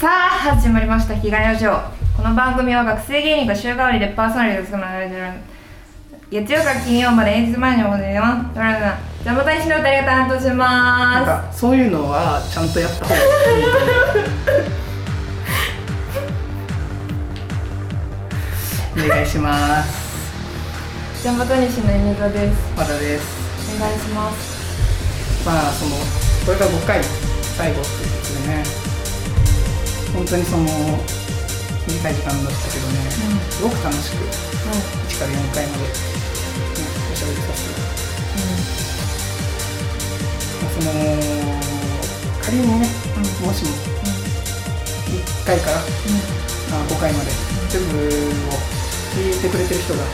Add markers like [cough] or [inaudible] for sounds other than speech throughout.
さあ始まりました「日帰りラジオ」この番組は学生芸人が週替わりでパーソナリティを務められている。月曜から金曜まで平日前に行われます。どれだじゃあまた西の歌いが担当しなんまかそういうのはちゃんとやった方がいいと思うお願いします。すじゃあまた西の犬座です。まだです。お願いします。まあそのこれが5回最後っていうことでね本当にその短い時間だったけどね、すごく楽しく1から4回まで、ね、おしゃべりさせてまあその仮にね、もしも1回から、あ5回まで全部を聞いてくれてる人がい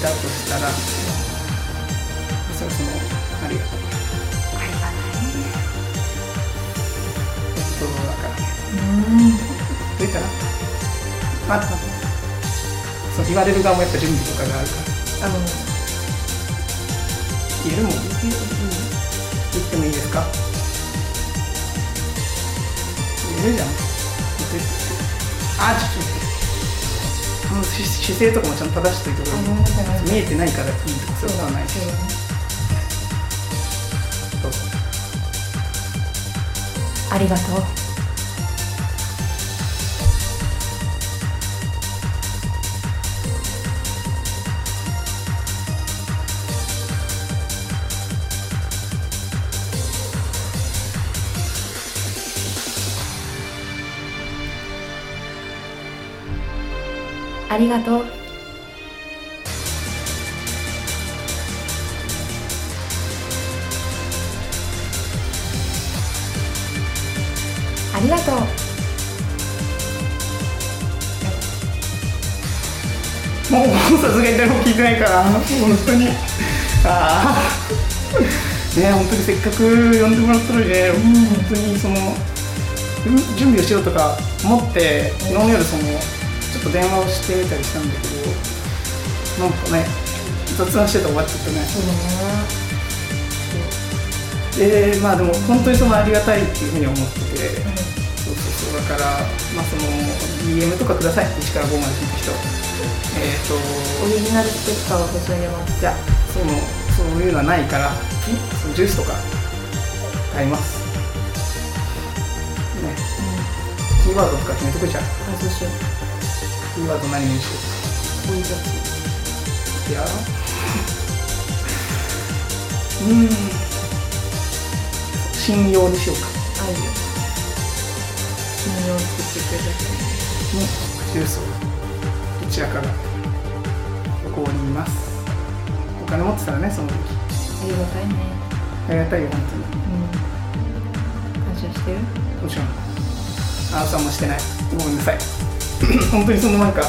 たとしたら、まあそう言われる側もやっぱ準備とかがあるから。あの言えるもん言ってもいいですか？言えるじゃん。言って。あちょっと待って。あのし姿勢とかもちゃんと正してあごめんなさいごめんなさい見えてないからいいとかそう。いうことはないしありがとうありがとう。ありがとう。もうさすがに誰も聞いてないから本当に。ああね本当にせっかく呼んでもらったのにね、うん本当にその準備をしようとか思って昨日の夜そのちょっと電話をしてみたりしたんだけどなんかね雑談してて終わっちゃったね。でまあでも本当にそのありがたいっていうふうに思ってて、そうそうそう。だからまあその DM とかください1から5まで聞いた人。えっ、とオリジナルステッカーを差し上げます。いやそのそういうのはないからそのジュースとか買います。ね。キーワードとか決めとくじゃんあそう。しよキーワード何にしようおいしょういやうん。信用にしようかあいいよ信用作ってくれた人のジュースをどちらかがここにいますお金持ってたらねその時ありがたいねありがたいよ本当にうん。感謝してるもちろん。あなたもしてないごめん。なさい [coughs] 本当にそのなんか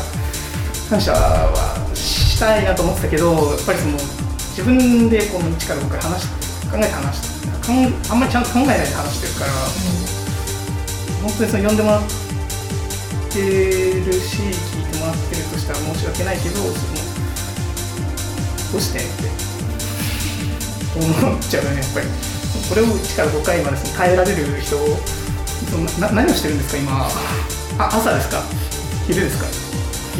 感謝はしたいなと思ってたけどやっぱりその自分でこの1から5から話し考えて話してあんまりちゃんと考えないで話してるから本当にその呼んでもらってるし聞いてもらってるとしたら申し訳ないけどそのどうしてって思っちゃうよねやっぱり。これを1から5回までその耐えられる人そのな何をしてるんですか今。あ朝ですか。昼ですか？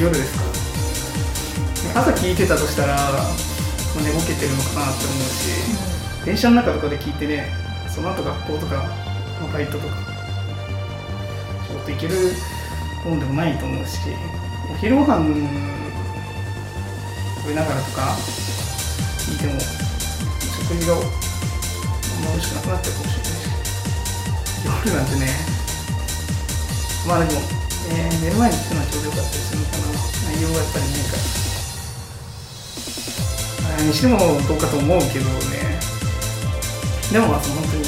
夜ですか？朝聞いてたとしたら、まあ寝ぼけてるのかなって思うし、電車の中とかで聞いてねその後学校とか、まあバイトとか仕事行けるもんでもないと思うしお昼ご飯食べながらとか聞いても食事があんま美味しくなくなっちゃうかもしれないし夜なんてねまあでも、えー寝る前に聞くのはちょうどよかったりするのかな内容はやっぱりないからにしてもどうかと思うけどねでもまあその本当に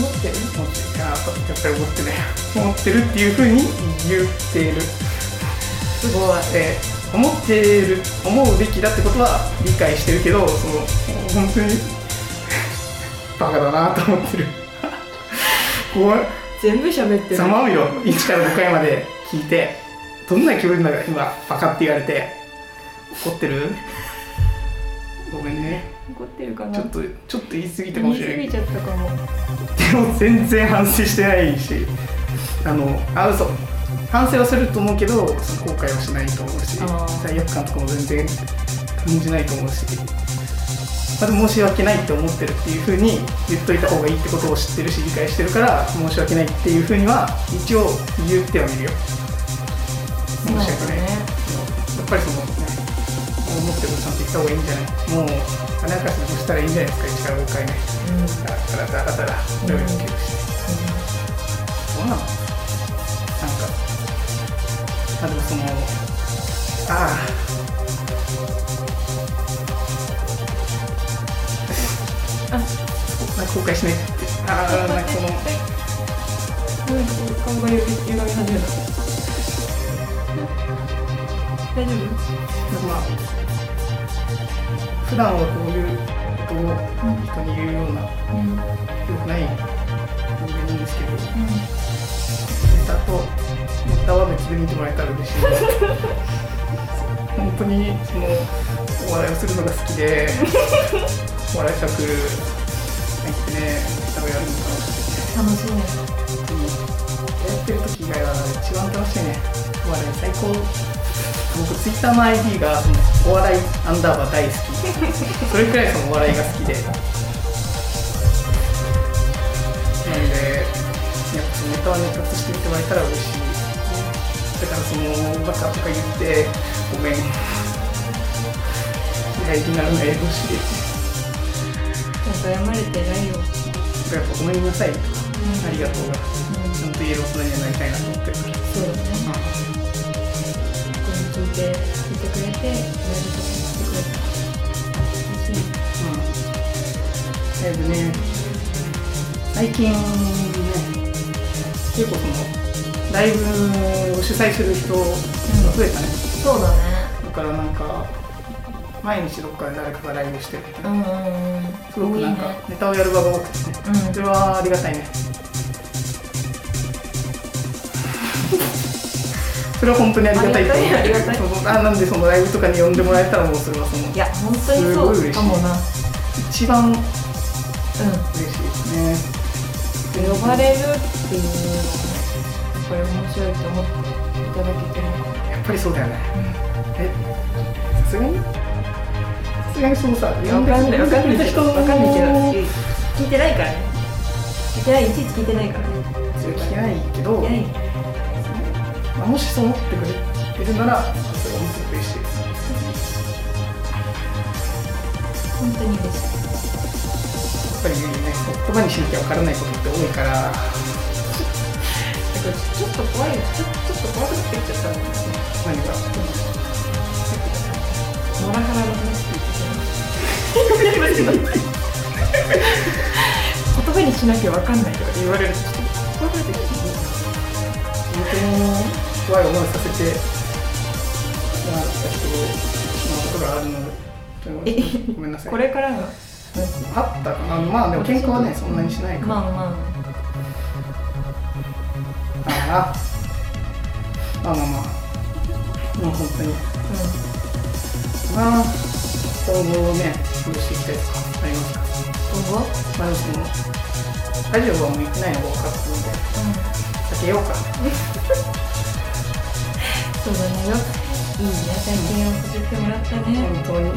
思ってる思ってるやっぱり思ってね思ってるっていうふうに言っているすごいえー思ってる思うべきだってことは理解してるけどその本当にバカだなと思ってるこう全部喋ってる。ざまうよ。1から5回まで聞いてどんな気分だか今バカって言われて。怒ってる？ごめんね。怒ってるかな？ちょっとちょっと言い過ぎたかもしれない。言い過ぎちゃったかも。でも全然反省してないしあのあ嘘。反省はすると思うけど後悔はしないと思うし罪悪感とかも全然感じないと思うしまあでも申し訳ないって思ってるっていうふうに言っといた方がいいってことを知ってるし理解してるから申し訳ないっていうふうには一応言ってはみるよ。申し訳ない、そうだねやっぱりそのね思ってることちゃんと言った方がいいんじゃない？もう金明かしにしたらいいんじゃないですか。一から5回ね。うんだからだらだら料理をして。そうなの？なんかあでもその後悔しないってああなんかその顔がゆ歪み始めた大丈夫なんかまあ普段はこういうことを人に言うようなうん良くない人間なんですけどうんネタとネタは別で見てもらえたら嬉しい本当にそのお笑いをするのが好きでお笑いサークル入ってね。ネタをやるの楽しくて楽しい。ね本当にやってる時以外は一番楽しい。ねお笑い。最高僕ツイッターの ID がお笑い。アンダーバー大好きそれくらい。そのお笑い。が好きでなんでやっぱそのネタはネタとして見てもらえたら嬉しい。だからそのバカとか言ってごめん大事にならない。でほしい。謝れてないよ。やっぱごめんなさい。とか、ありがとう。がうんちゃんと言える大人にはなりたいなと思ってる時。そうだね。これ聞いて聞いてくれてやり方してくれた嬉しい。うん、だいぶね。最近ね結構そのライブを主催する人が増えたね、そうだね。だからなんか毎日どっかで誰かがライブしてるみたいなうんうんうん。すごくなんかネタをやる場が多くて。ねうん。それはありがたいね。[laughs] それは本当にありがたいと思う。あなんでそのライブとかに呼んでもらえたらもうそれはそのいや本当にそうかもな。一番う嬉しいですね。ん呼ばれるっていうのがやっぱり面白いと思っていただけてる。やっぱりそうだよね。え、さすがに？さすがにそのさ、いやわかんない。わかんないけどわかんないけどど。聞いてないからね。聞いてない。いちいち聞いてないからね。聞けないけど、まあもしそう思ってくれてるなら、それは本当に嬉しい。本当に嬉しい。やっぱりね、言葉にしなきゃわからないことって多いから、だからちょっと怖い。ちょちょっと怖くなってきちゃった。んですね何か、言葉にしなきゃわかんないとか言われるとちょっと怖くなってきて怖い思いさせてもらった人のことがあるので、ごめんなさい。これからのあったかな、まあでも喧嘩はね、そんなにしないから。まあまあああまあまあまあもう本当にうんまあ今後ねどうしていきたいとか？あります。かん今後まあそのラジオは向いてないのが分かったので。避けようか。そうだね。よいいね。体験をさせてもらったね。本当に、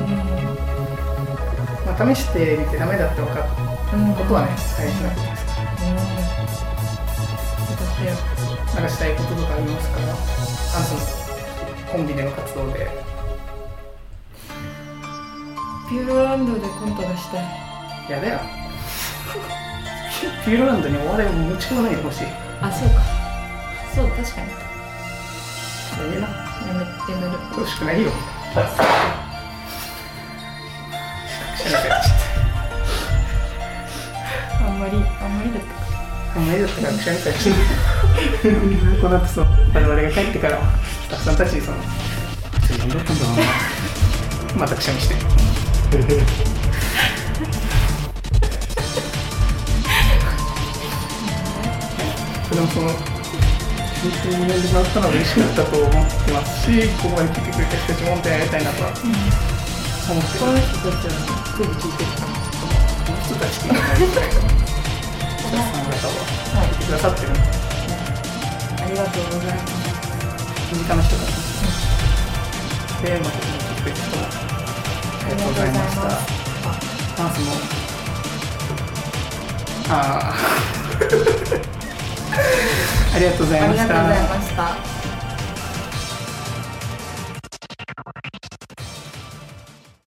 まあ、試してみてダメだって分かったうん、うん、ことはね大事なことですか。うん。なんかしたいこととかありますか？らあそのコンビでの活動でピューロランドでコントがしたい。やだよピューロランドにお笑いを持ち込まないでほしい。あそうか。そう確かに。やめな。やめやめる。欲しくないよ。しなかったあんまりあんまりだった。あんまりだったからくしゃみかいして。この後そう我々が帰ってからスタッフさんたちにその「何だったんだろうな」またくしゃみしてでもその真剣に呼んでもらったのは嬉しかったと思ってますしここまで来てくれた人たちも本当にやりたいなとは思ってますこの人たちはすご聞いてきたこの人たち聞いてないみたいなお客さん方は来てくださってるので、ありがとうございます身近な人たちで、すねございましたダンスも。ああ [laughs] ありがとうございました。